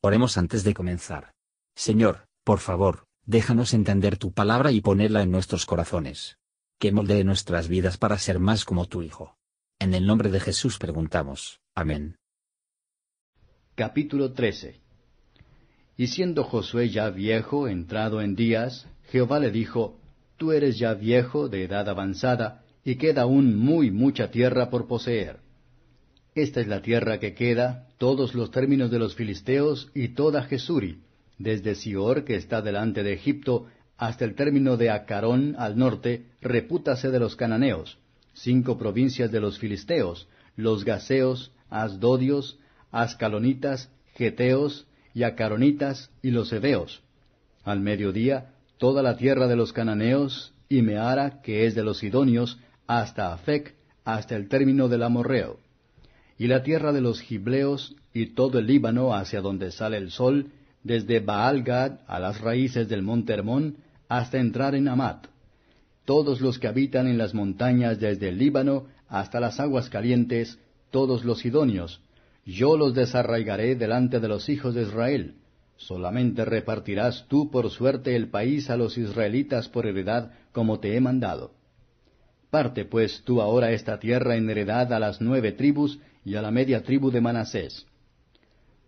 Oremos antes de comenzar. Señor, por favor, déjanos entender tu palabra y ponerla en nuestros corazones. Que moldee nuestras vidas para ser más como tu Hijo. En el nombre de Jesús preguntamos. Amén. Capítulo 13 Y siendo Josué ya viejo, entrado en días, Jehová le dijo, Tú eres ya viejo, de edad avanzada, y queda aún muy mucha tierra por poseer. Esta es la tierra que queda, todos los términos de los filisteos y toda Jesuri, desde Sior, que está delante de Egipto, hasta el término de Acarón al norte, repútase de los cananeos, cinco provincias de los filisteos, los gaseos, asdodios, ascalonitas, geteos y acaronitas y los heveos. Al mediodía, toda la tierra de los cananeos, y Meara, que es de los sidonios, hasta Afec, hasta el término del amorreo y la tierra de los Gibleos, y todo el Líbano hacia donde sale el sol, desde Baal-Gad a las raíces del monte Hermón, hasta entrar en Amat. Todos los que habitan en las montañas desde el Líbano hasta las aguas calientes, todos los sidonios, yo los desarraigaré delante de los hijos de Israel. Solamente repartirás tú por suerte el país a los israelitas por heredad, como te he mandado. Parte pues tú ahora esta tierra en heredad a las nueve tribus y a la media tribu de Manasés.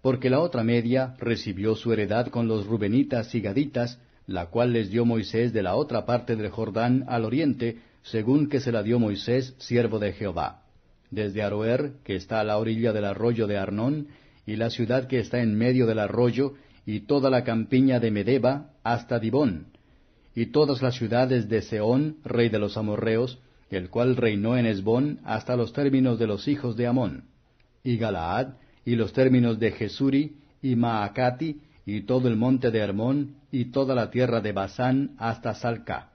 Porque la otra media recibió su heredad con los rubenitas y gaditas, la cual les dio Moisés de la otra parte del Jordán al oriente, según que se la dio Moisés, siervo de Jehová. Desde Aroer, que está a la orilla del arroyo de Arnón, y la ciudad que está en medio del arroyo, y toda la campiña de Medeba, hasta Dibón, y todas las ciudades de Seón, rey de los amorreos, el cual reinó en Esbón hasta los términos de los hijos de Amón, y Galaad, y los términos de Jesuri, y Maacati, y todo el monte de Hermón, y toda la tierra de Basán hasta Salca.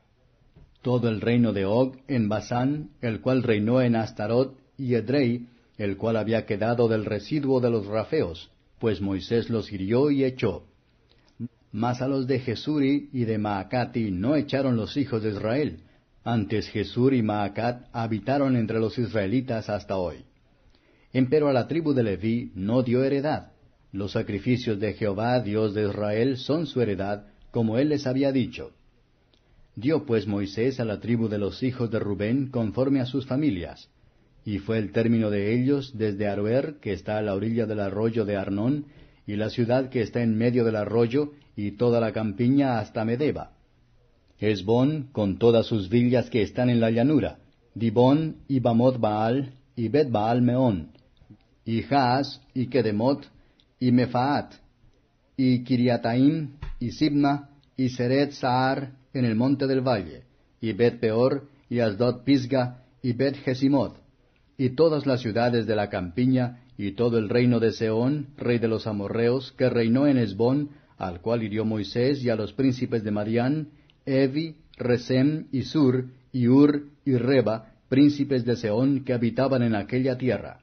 Todo el reino de Og en Basán, el cual reinó en Astarot y Edrei, el cual había quedado del residuo de los rafeos, pues Moisés los hirió y echó. Mas a los de Jesuri y de Maacati no echaron los hijos de Israel, antes Jesur y Maacat habitaron entre los israelitas hasta hoy. Empero a la tribu de Leví no dio heredad. Los sacrificios de Jehová, Dios de Israel, son su heredad, como él les había dicho. Dio pues Moisés a la tribu de los hijos de Rubén conforme a sus familias. Y fue el término de ellos desde Aroer, que está a la orilla del arroyo de Arnón, y la ciudad que está en medio del arroyo, y toda la campiña hasta Medeba Con todas sus villas que están en la llanura, Dibón, y Bamot Baal, y Bet Baal Meón, y Jaas, y Kedemot, y Mefaat, y Kiriataim, y Sibna, y Seret Saar, en el monte del valle, y Bet Peor, y Asdod Pisga, y Bet Jesimot, y todas las ciudades de la campiña, y todo el reino de Seón, rey de los amorreos, que reinó en Esbón, al cual hirió Moisés y a los príncipes de Madián, Evi, Resem y Sur, y Ur y Reba, príncipes de Seón que habitaban en aquella tierra.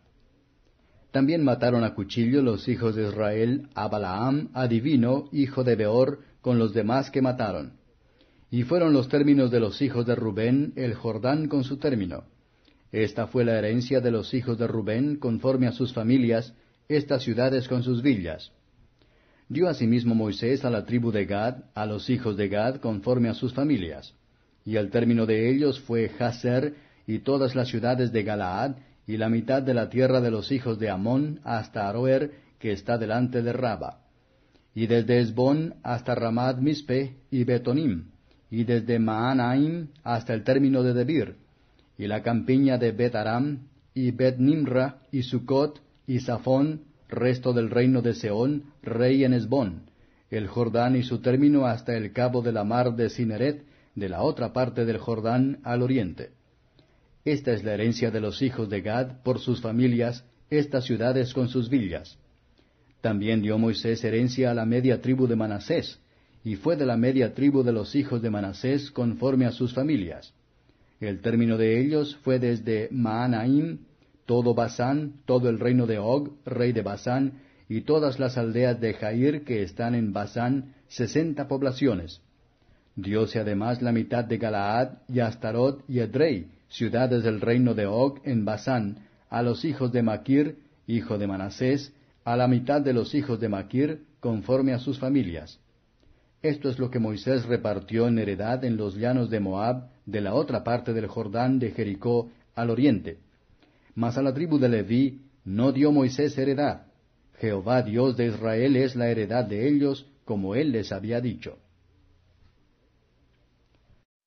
También mataron a cuchillo los hijos de Israel a Balaam, adivino, hijo de Beor, con los demás que mataron. Y fueron los términos de los hijos de Rubén, el Jordán con su término. Esta fue la herencia de los hijos de Rubén, conforme a sus familias, estas ciudades con sus villas. Dio asimismo Moisés a la tribu de Gad, a los hijos de Gad, conforme a sus familias. Y el término de ellos fue Jaser y todas las ciudades de Galaad, y la mitad de la tierra de los hijos de Amón hasta Aroer, que está delante de Raba. Y desde Esbón hasta Ramad Mispe y Betonim, y desde Maanaim hasta el término de Debir, y la campiña de Betaram, y Bet Nimra, y Sucot, y Safón, resto del reino de Seón, rey en Esbón, el Jordán y su término hasta el cabo de la mar de Cineret, de la otra parte del Jordán al oriente. Esta es la herencia de los hijos de Gad por sus familias, estas ciudades con sus villas. También dio Moisés herencia a la media tribu de Manasés, y fue de la media tribu de los hijos de Manasés conforme a sus familias. El término de ellos fue desde Maanaim todo Basán, todo el reino de Og, rey de Basán, y todas las aldeas de Jair que están en Basán, sesenta poblaciones. Diose además la mitad de Galaad y Astarot y Edrei, ciudades del reino de Og en Basán, a los hijos de Maquir, hijo de Manasés, a la mitad de los hijos de Maquir, conforme a sus familias. Esto es lo que Moisés repartió en heredad en los llanos de Moab, de la otra parte del Jordán de Jericó, al oriente. Mas a la tribu de Leví no dio Moisés heredad. Jehová Dios de Israel es la heredad de ellos, como él les había dicho.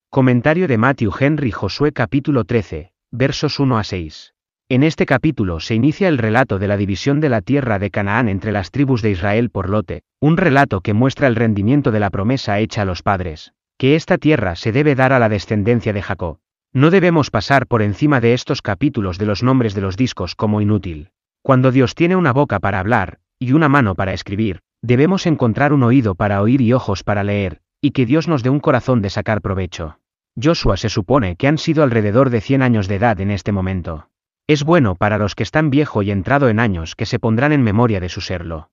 Comentario de Matthew Henry Josué capítulo 13, versos 1 a 6. En este capítulo se inicia el relato de la división de la tierra de Canaán entre las tribus de Israel por lote, un relato que muestra el rendimiento de la promesa hecha a los padres, que esta tierra se debe dar a la descendencia de Jacob. No debemos pasar por encima de estos capítulos de los nombres de los discos como inútil. Cuando Dios tiene una boca para hablar, y una mano para escribir, debemos encontrar un oído para oír y ojos para leer, y que Dios nos dé un corazón de sacar provecho. Joshua se supone que han sido alrededor de 100 años de edad en este momento. Es bueno para los que están viejo y entrado en años que se pondrán en memoria de su serlo.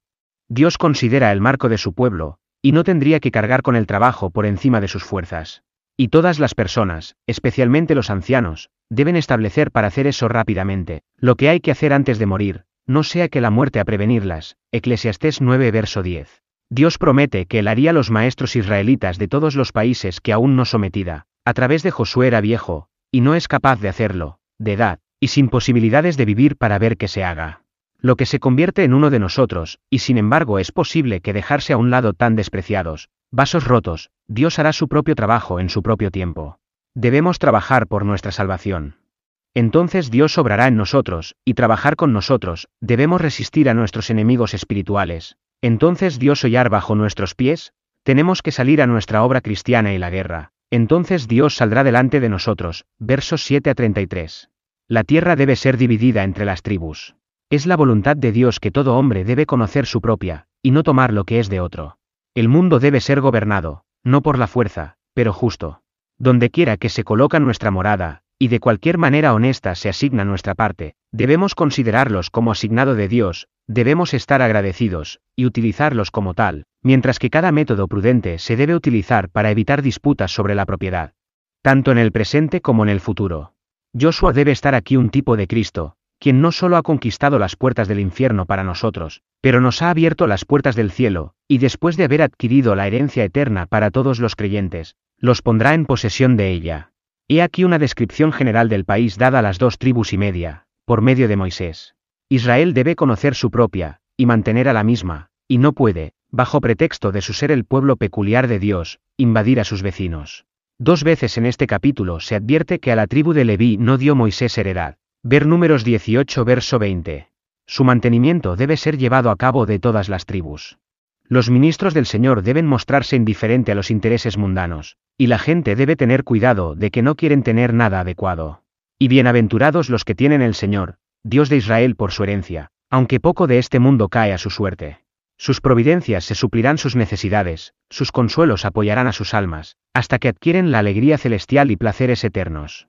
Dios considera el marco de su pueblo, y no tendría que cargar con el trabajo por encima de sus fuerzas. Y todas las personas, especialmente los ancianos, deben establecer para hacer eso rápidamente, lo que hay que hacer antes de morir, no sea que la muerte a prevenirlas. Eclesiastés 9 verso 10. Dios promete que él haría los maestros israelitas de todos los países que aún no sometida, a través de Josué era viejo, y no es capaz de hacerlo, de edad, y sin posibilidades de vivir para ver que se haga. Lo que se convierte en uno de nosotros, y sin embargo es posible que dejarse a un lado tan despreciados, vasos rotos, Dios hará su propio trabajo en su propio tiempo. Debemos trabajar por nuestra salvación. Entonces Dios obrará en nosotros, y trabajar con nosotros, debemos resistir a nuestros enemigos espirituales. Entonces Dios hollar bajo nuestros pies, tenemos que salir a nuestra obra cristiana y la guerra, entonces Dios saldrá delante de nosotros. Versos 7 a 33. La tierra debe ser dividida entre las tribus. Es la voluntad de Dios que todo hombre debe conocer su propia, y no tomar lo que es de otro. El mundo debe ser gobernado, no por la fuerza, pero justo. Donde quiera que se coloca nuestra morada, y de cualquier manera honesta se asigna nuestra parte, debemos considerarlos como asignado de Dios, debemos estar agradecidos, y utilizarlos como tal, mientras que cada método prudente se debe utilizar para evitar disputas sobre la propiedad. Tanto en el presente como en el futuro. Joshua debe estar aquí un tipo de Cristo, quien no solo ha conquistado las puertas del infierno para nosotros, pero nos ha abierto las puertas del cielo, y después de haber adquirido la herencia eterna para todos los creyentes, los pondrá en posesión de ella. He aquí una descripción general del país dada a las dos tribus y media, por medio de Moisés. Israel debe conocer su propia, y mantener a la misma, y no puede, bajo pretexto de su ser el pueblo peculiar de Dios, invadir a sus vecinos. Dos veces en este capítulo se advierte que a la tribu de Leví no dio Moisés heredad. Ver números 18 verso 20. Su mantenimiento debe ser llevado a cabo de todas las tribus. Los ministros del Señor deben mostrarse indiferente a los intereses mundanos, y la gente debe tener cuidado de que no quieren tener nada adecuado. Y bienaventurados los que tienen el Señor, Dios de Israel por su herencia, aunque poco de este mundo cae a su suerte. Sus providencias se suplirán sus necesidades, sus consuelos apoyarán a sus almas, hasta que adquieren la alegría celestial y placeres eternos.